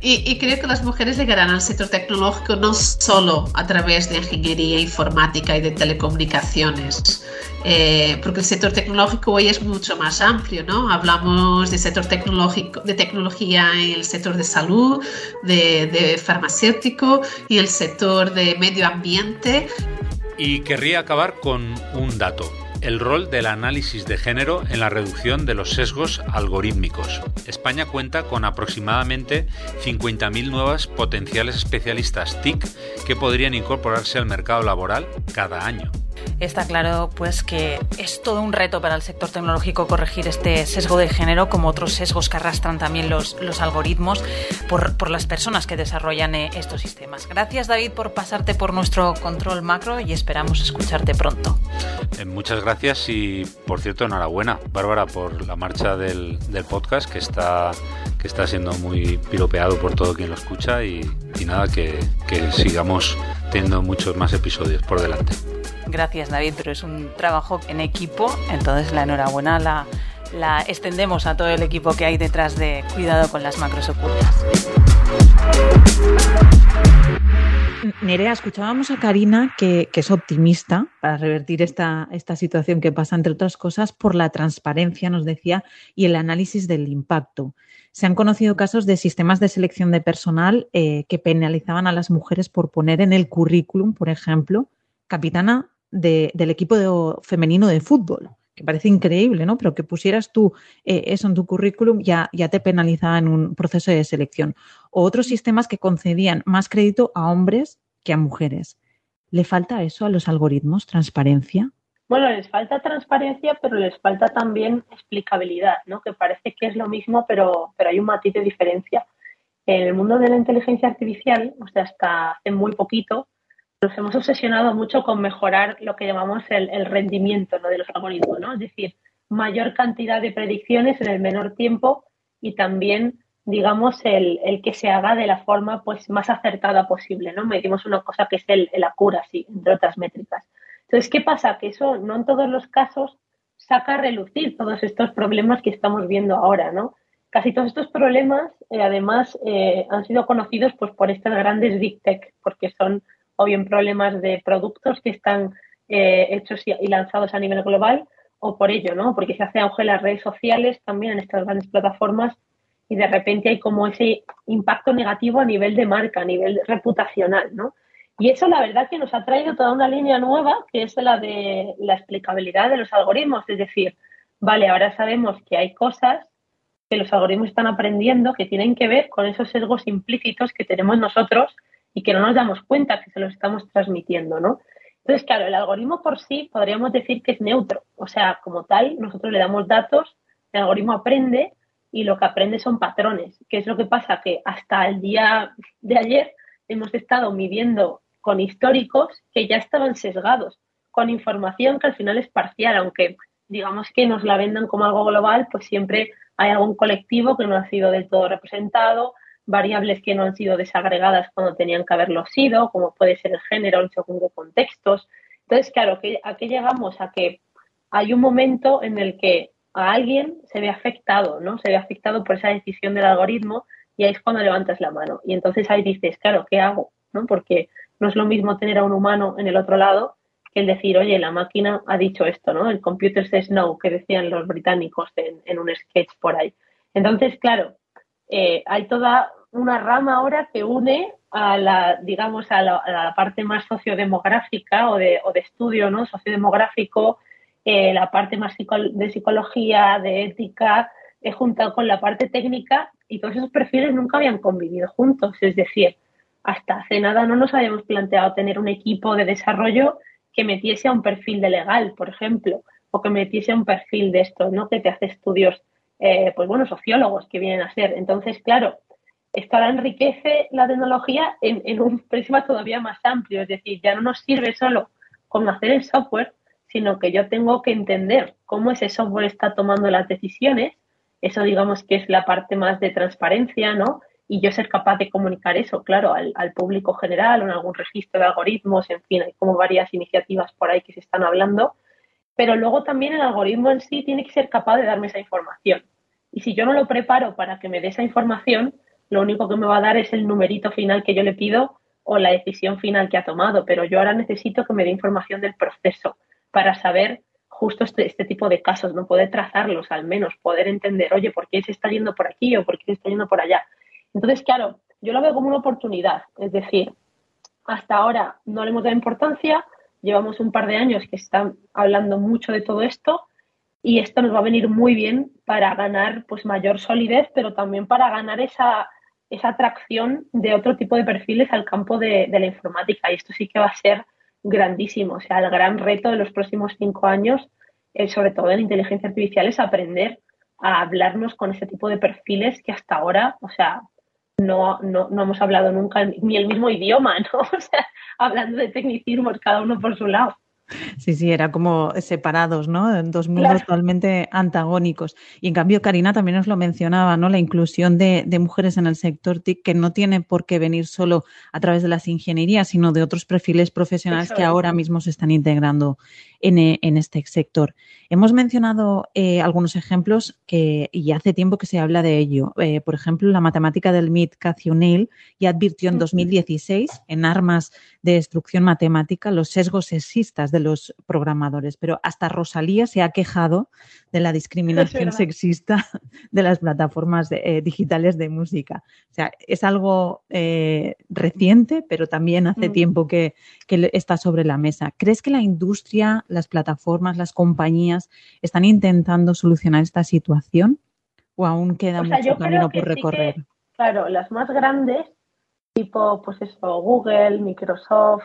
y, y, creo que las mujeres llegarán al sector tecnológico no solo a través de ingeniería informática y de telecomunicaciones, eh, porque el sector tecnológico hoy es mucho más amplio, ¿no? Hablamos de sector tecnológico, de tecnología en el sector de salud, de, de farmacéutico y el sector de medio ambiente.
Y querría acabar con un dato el rol del análisis de género en la reducción de los sesgos algorítmicos. España cuenta con aproximadamente 50.000 nuevas potenciales especialistas TIC que podrían incorporarse al mercado laboral cada año.
Está claro pues que es todo un reto para el sector tecnológico corregir este sesgo de género como otros sesgos que arrastran también los, los algoritmos por, por, las personas que desarrollan eh, estos sistemas. Gracias David por pasarte por nuestro control macro y esperamos escucharte pronto.
Eh, muchas gracias y por cierto enhorabuena Bárbara por la marcha del, del podcast que está, que está siendo muy piropeado por todo quien lo escucha y, y nada que, que sigamos teniendo muchos más episodios por delante.
Gracias David, pero es un trabajo en equipo, entonces la enhorabuena la, extendemos a todo el equipo que hay detrás de Cuidado con las macros ocultas.
Nerea, escuchábamos a Karina que, que, es optimista para revertir esta, esta situación que pasa, entre otras cosas, por la transparencia, nos decía, y el análisis del impacto. Se han conocido casos de sistemas de selección de personal eh, que penalizaban a las mujeres por poner en el currículum, por ejemplo, capitana de, del equipo de, femenino de fútbol, que parece increíble, ¿no? Pero que pusieras tú eh, eso en tu currículum ya, ya te penalizaba en un proceso de selección. O otros sistemas que concedían más crédito a hombres que a mujeres. ¿Le falta eso a los algoritmos, transparencia?
Bueno, les falta transparencia, pero les falta también explicabilidad, ¿no? Que parece que es lo mismo, pero, pero hay un matiz de diferencia. En el mundo de la inteligencia artificial, o sea, hasta hace muy poquito, nos hemos obsesionado mucho con mejorar lo que llamamos el, rendimiento de los algoritmos, ¿no? Es decir, mayor cantidad de predicciones en el menor tiempo y también, digamos, el, el, que se haga de la forma pues, más acertada posible, ¿no? Medimos una cosa que es el, el accuracy, entre otras métricas. Entonces, ¿qué pasa? Que eso no en todos los casos saca a relucir todos estos problemas que estamos viendo ahora, ¿no? casi todos estos problemas, eh, además, eh, han sido conocidos pues, por estas grandes big tech, porque son o bien problemas de productos que están eh, hechos y, lanzados a nivel global, o por ello, ¿no? Porque se hace auge en las redes sociales también en estas grandes plataformas y de repente hay como ese impacto negativo a nivel de marca, a nivel reputacional, ¿no? Y eso la verdad que nos ha traído toda una línea nueva, que es la de la explicabilidad de los algoritmos, es decir, vale, ahora sabemos que hay cosas que los algoritmos están aprendiendo que tienen que ver con esos sesgos implícitos que tenemos nosotros y que no nos damos cuenta que se los estamos transmitiendo, ¿no? Entonces, claro, el algoritmo por sí podríamos decir que es neutro, o sea, como tal, nosotros le damos datos, el algoritmo aprende y lo que aprende son patrones. ¿Qué es lo que pasa? Que hasta el día de ayer hemos estado midiendo con históricos que ya estaban sesgados, con información que al final es parcial, aunque digamos que nos la vendan como algo global, pues siempre hay algún colectivo que no ha sido del todo representado, variables que no han sido desagregadas cuando tenían que haberlo sido, como puede ser el género en segundo contextos. Entonces, claro, ¿a qué llegamos? A que hay un momento en el que a alguien se ve afectado, ¿no? Se ve afectado por esa decisión del algoritmo y ahí es cuando levantas la mano. Y entonces ahí dices, claro, ¿qué hago? ¿No? Porque no es lo mismo tener a un humano en el otro lado que el decir, oye, la máquina ha dicho esto, ¿no? El computer says no, que decían los británicos en, un sketch por ahí. Entonces, claro, eh, hay toda una rama ahora que une a la, digamos, a la, parte más sociodemográfica o de, o de, estudio, ¿no? Sociodemográfico, eh, la parte más de psicología, de ética, he juntado con la parte técnica y todos esos perfiles nunca habían convivido juntos. Es decir, hasta hace nada no nos habíamos planteado tener un equipo de desarrollo que metiese a un perfil de legal, por ejemplo, o que metiese a un perfil de esto, ¿no? Que te hace estudios, eh, pues bueno, sociólogos que vienen a ser. Entonces, claro, esto ahora enriquece la tecnología en, un prisma todavía más amplio. Es decir, ya no nos sirve solo con hacer el software, sino que yo tengo que entender cómo ese software está tomando las decisiones. Eso digamos que es la parte más de transparencia, ¿no? y yo ser capaz de comunicar eso, claro, al, público general o en algún registro de algoritmos, en fin, hay como varias iniciativas por ahí que se están hablando, pero luego también el algoritmo en sí tiene que ser capaz de darme esa información. Y si yo no lo preparo para que me dé esa información, lo único que me va a dar es el numerito final que yo le pido o la decisión final que ha tomado, pero yo ahora necesito que me dé información del proceso para saber justo este, este tipo de casos, no poder trazarlos al menos, poder entender, oye, ¿por qué se está yendo por aquí o por qué se está yendo por allá? Entonces, claro, yo lo veo como una oportunidad, es decir, hasta ahora no le hemos dado importancia, llevamos un par de años que están hablando mucho de todo esto y esto nos va a venir muy bien para ganar pues mayor solidez, pero también para ganar esa, esa atracción de otro tipo de perfiles al campo de, la informática. Y esto sí que va a ser grandísimo. O sea, el gran reto de los próximos cinco años, sobre todo en inteligencia artificial, es aprender a hablarnos con ese tipo de perfiles que hasta ahora, o sea, no, no, no hemos hablado nunca ni el mismo idioma, ¿no? O sea, hablando de tecnicismos cada uno por su lado.
Sí, sí, era como separados, ¿no? Dos mundos totalmente antagónicos. Y en cambio, Karina también nos lo mencionaba, ¿no? La inclusión de, mujeres en el sector TIC, que no tiene por qué venir solo a través de las ingenierías, sino de otros perfiles profesionales que ahora mismo se están integrando en, en este sector. Hemos mencionado eh, algunos ejemplos que, y hace tiempo que se habla de ello. Eh, por ejemplo, la matemática del MIT, Cathy O'Neill, ya advirtió en 2016 en Armas de Destrucción Matemática los sesgos sexistas de los programadores, pero hasta Rosalía se ha quejado de la discriminación sexista de las plataformas eh, digitales de música. O sea, es algo reciente, pero también hace mm. tiempo que, que está sobre la mesa. ¿Crees que la industria, las plataformas, las compañías están intentando solucionar esta situación o aún queda mucho camino por recorrer?
claro, las más grandes, tipo pues eso, Google, Microsoft,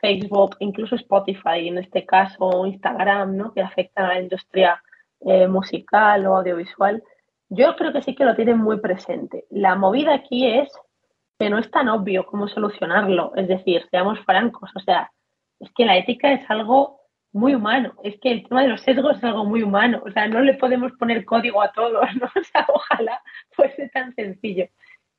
Facebook, incluso Spotify en este caso, Instagram, ¿no? que afectan a la industria eh, musical o audiovisual, yo creo que sí que lo tienen muy presente. La movida aquí es que no es tan obvio cómo solucionarlo. Es decir, seamos francos, o sea, es que la ética es algo muy humano. Es que el tema de los sesgos es algo muy humano. O sea, no le podemos poner código a todos, ¿no? O sea, ojalá fuese tan sencillo.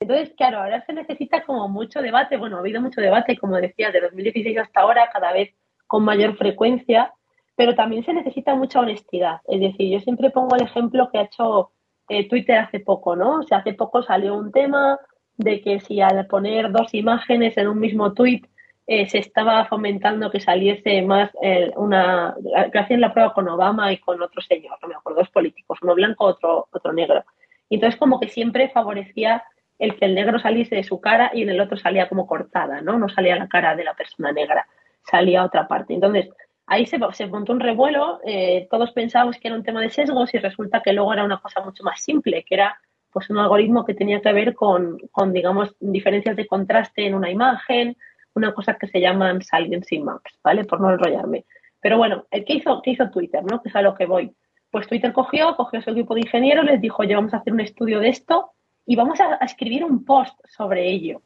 Entonces, claro, ahora se necesita como mucho debate. Bueno, ha habido mucho debate, como decía, de 2016 hasta ahora, cada vez con mayor frecuencia, pero también se necesita mucha honestidad. Es decir, yo siempre pongo el ejemplo que ha hecho eh, Twitter hace poco, ¿no? O sea, hace poco salió un tema de que si al poner dos imágenes en un mismo tweet eh, se estaba fomentando que saliese más eh, una que hacían la prueba con Obama y con otro señor, no me acuerdo, dos políticos, uno blanco, otro, otro negro. Entonces como que siempre favorecía el que el negro saliese de su cara y en el otro salía como cortada, ¿no? No salía la cara de la persona negra, salía otra parte. Entonces, ahí se, se montó un revuelo, eh, todos pensábamos que era un tema de sesgos y resulta que luego era una cosa mucho más simple, que era pues un algoritmo que tenía que ver con, con digamos, diferencias de contraste en una imagen, una cosa que se llaman saliency maps, ¿vale? Por no enrollarme. Pero bueno, ¿qué hizo, qué hizo Twitter, no? Que es a lo que voy. Pues Twitter cogió, cogió a su equipo de ingenieros, les dijo, ya vamos a hacer un estudio de esto y vamos a, escribir un post sobre ello,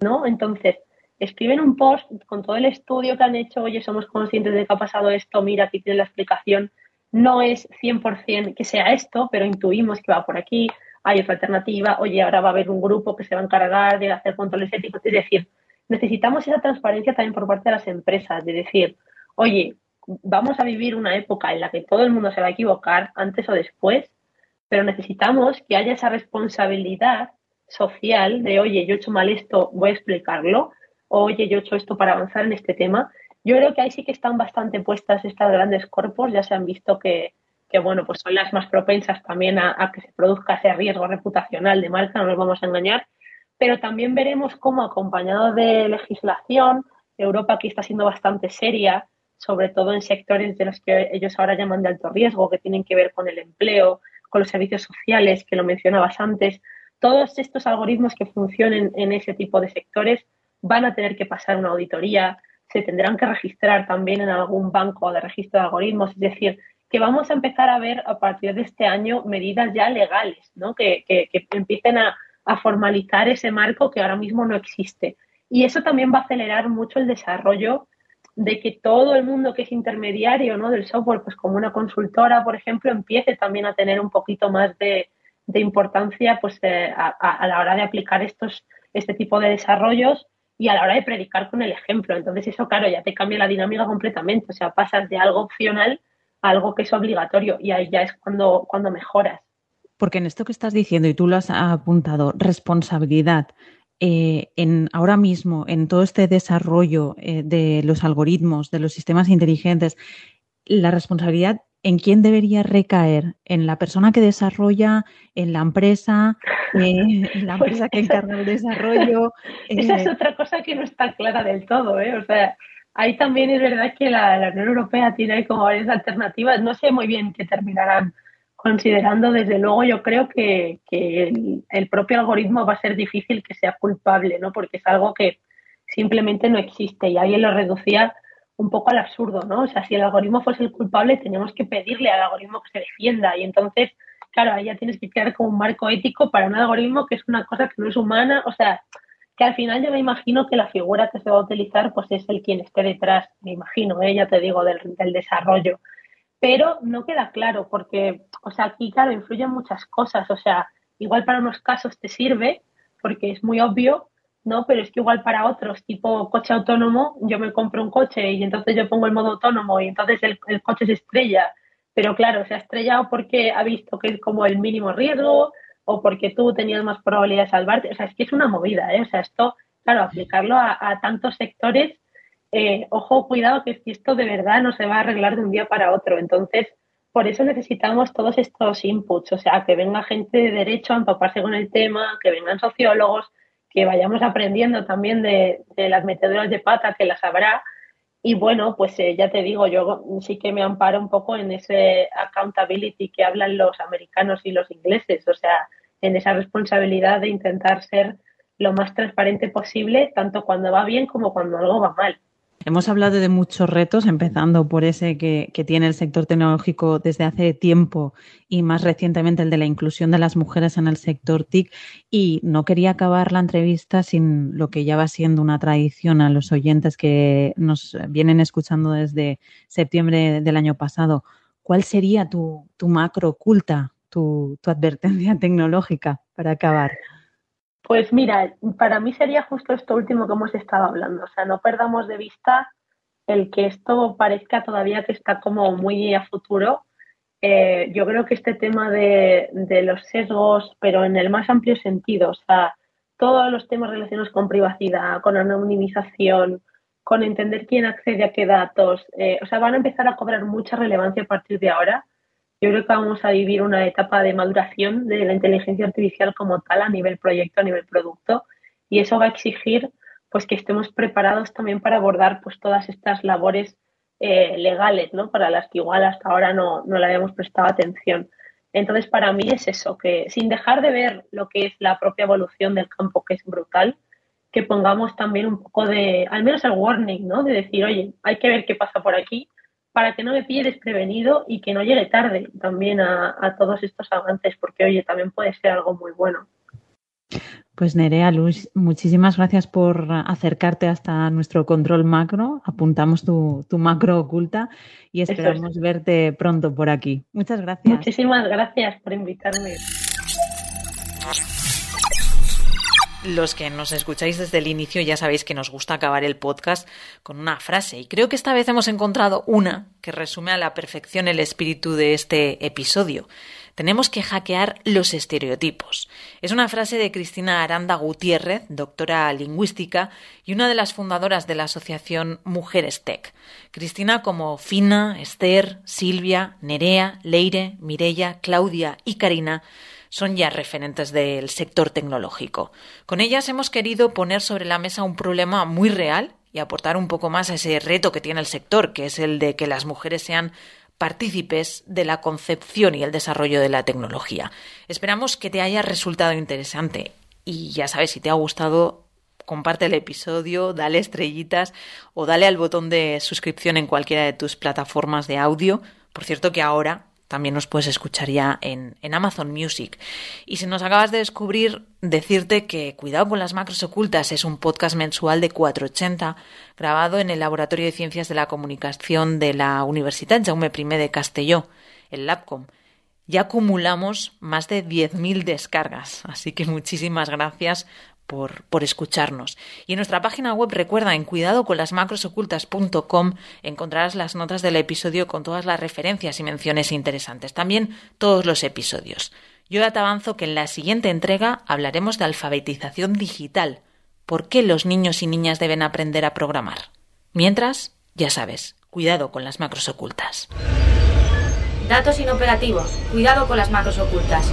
¿no? Entonces, escriben un post con todo el estudio que han hecho, oye, somos conscientes de que ha pasado esto, mira, aquí tiene la explicación. No es 100% que sea esto, pero intuimos que va por aquí, hay otra alternativa, oye, ahora va a haber un grupo que se va a encargar de hacer controles éticos. Es decir, necesitamos esa transparencia también por parte de las empresas, de decir, oye, vamos a vivir una época en la que todo el mundo se va a equivocar antes o después, pero necesitamos que haya esa responsabilidad social de, oye, yo he hecho mal esto, voy a explicarlo, oye, yo he hecho esto para avanzar en este tema. Yo creo que ahí sí que están bastante puestas estas grandes corpos, ya se han visto que, que bueno, pues son las más propensas también a, que se produzca ese riesgo reputacional de marca, no nos vamos a engañar, pero también veremos cómo acompañado de legislación, Europa aquí está siendo bastante seria, sobre todo en sectores de los que ellos ahora llaman de alto riesgo, que tienen que ver con el empleo, con los servicios sociales, que lo mencionabas antes. Todos estos algoritmos que funcionen en ese tipo de sectores van a tener que pasar una auditoría, se tendrán que registrar también en algún banco de registro de algoritmos, es decir, que vamos a empezar a ver a partir de este año medidas ya legales, ¿no? que, que, empiecen a, a, formalizar ese marco que ahora mismo no existe. Y eso también va a acelerar mucho el desarrollo de que todo el mundo que es intermediario ¿no? del software, pues como una consultora, por ejemplo, empiece también a tener un poquito más de, de importancia pues, eh, a, a, la hora de aplicar estos, este tipo de desarrollos y a la hora de predicar con el ejemplo. Entonces eso, claro, ya te cambia la dinámica completamente. O sea, pasas de algo opcional a algo que es obligatorio y ahí ya es cuando, cuando mejoras.
Porque en esto que estás diciendo, y tú lo has apuntado, responsabilidad, eh, en, ahora mismo en todo este desarrollo eh, de los algoritmos, de los sistemas inteligentes, la responsabilidad en quién debería recaer, en la persona que desarrolla, en la empresa, eh, en la pues empresa que encarga el desarrollo.
Esa es otra cosa que no está clara del todo, ¿eh? O sea, ahí también es verdad que la, Unión Europea tiene como varias alternativas. No sé muy bien qué terminarán considerando. Desde luego, yo creo que, el, el, propio algoritmo va a ser difícil que sea culpable, ¿no? Porque es algo que simplemente no existe y alguien lo reducía un poco al absurdo, ¿no? O sea, si el algoritmo fuese el culpable, teníamos que pedirle al algoritmo que se defienda y entonces, claro, ahí ya tienes que crear como un marco ético para un algoritmo que es una cosa que no es humana, o sea, que al final yo me imagino que la figura que se va a utilizar pues es el quien esté detrás, me imagino, ¿eh? ya te digo, del, del desarrollo. Pero no queda claro porque, o sea, aquí, claro, influyen muchas cosas, o sea, igual para unos casos te sirve porque es muy obvio, ¿no? Pero es que igual para otros, tipo coche autónomo, yo me compro un coche y entonces yo pongo el modo autónomo y entonces el, coche se estrella. Pero claro, se ha estrellado porque ha visto que es como el mínimo riesgo o porque tú tenías más probabilidad de salvarte. O sea, es que es una movida, ¿eh? O sea, esto, claro, aplicarlo a, tantos sectores, eh, ojo, cuidado, que esto de verdad no se va a arreglar de un día para otro. Entonces, por eso necesitamos todos estos inputs, o sea, que venga gente de derecho a empaparse con el tema, que vengan sociólogos, que vayamos aprendiendo también de, las meteduras de pata, que las habrá. Y bueno, pues eh, ya te digo, yo sí que me amparo un poco en ese accountability que hablan los americanos y los ingleses, o sea, en esa responsabilidad de intentar ser lo más transparente posible, tanto cuando va bien como cuando algo va mal.
Hemos hablado de muchos retos, empezando por ese que, tiene el sector tecnológico desde hace tiempo y más recientemente el de la inclusión de las mujeres en el sector TIC. Y no quería acabar la entrevista sin lo que ya va siendo una tradición a los oyentes que nos vienen escuchando desde septiembre del año pasado. ¿Cuál sería tu, tu macro oculta, tu, tu advertencia tecnológica para acabar?
Pues mira, para mí sería justo esto último que hemos estado hablando. O sea, no perdamos de vista el que esto parezca todavía que está como muy a futuro eh, yo creo que este tema de, de, los sesgos, pero en el más amplio sentido, o sea, todos los temas relacionados con privacidad, con anonimización, con entender quién accede a qué datos, eh, o sea, van a empezar a cobrar mucha relevancia a partir de ahora. Yo creo que vamos a vivir una etapa de maduración de la inteligencia artificial como tal a nivel proyecto, a nivel producto, y eso va a exigir pues que estemos preparados también para abordar pues todas estas labores eh, legales, ¿no? Para las que igual hasta ahora no, no le habíamos prestado atención. Entonces, para mí es eso, que sin dejar de ver lo que es la propia evolución del campo, que es brutal, que pongamos también un poco de, al menos el warning, ¿no? De decir, oye, hay que ver qué pasa por aquí para que no me pille desprevenido y que no llegue tarde también a, a todos estos avances, porque, oye, también puede ser algo muy bueno.
Pues Nerea Luz, muchísimas gracias por acercarte hasta nuestro control macro. Apuntamos tu, tu macro oculta y esperamos es. verte pronto por aquí. Muchas gracias.
Muchísimas gracias por invitarme.
Los que nos escucháis desde el inicio ya sabéis que nos gusta acabar el podcast con una frase y creo que esta vez hemos encontrado una que resume a la perfección el espíritu de este episodio. Tenemos que hackear los estereotipos. Es una frase de Cristina Aranda Gutiérrez, doctora lingüística y una de las fundadoras de la asociación Mujeres Tech. Cristina como Fina, Esther, Silvia, Nerea, Leire, Mirella, Claudia y Karina son ya referentes del sector tecnológico. Con ellas hemos querido poner sobre la mesa un problema muy real y aportar un poco más a ese reto que tiene el sector, que es el de que las mujeres sean partícipes de la concepción y el desarrollo de la tecnología. Esperamos que te haya resultado interesante y ya sabes, si te ha gustado, comparte el episodio, dale estrellitas o dale al botón de suscripción en cualquiera de tus plataformas de audio. Por cierto que ahora también nos puedes escuchar ya en, en, Amazon Music. Y si nos acabas de descubrir, decirte que Cuidado con las Macros Ocultas es un podcast mensual de 480 grabado en el Laboratorio de Ciencias de la Comunicación de la Universidad Jaume I de Castelló, el LabCom. Ya acumulamos más de 10.000 descargas, así que muchísimas gracias por, escucharnos. Y en nuestra página web, recuerda, en cuidadoconlasmacrosocultas.com encontrarás las notas del episodio con todas las referencias y menciones interesantes. También todos los episodios. Yo ya te avanzo que en la siguiente entrega hablaremos de alfabetización digital. ¿Por qué los niños y niñas deben aprender a programar? Mientras, ya sabes, cuidado con las macros ocultas.
Datos inoperativos. Cuidado con las macros ocultas.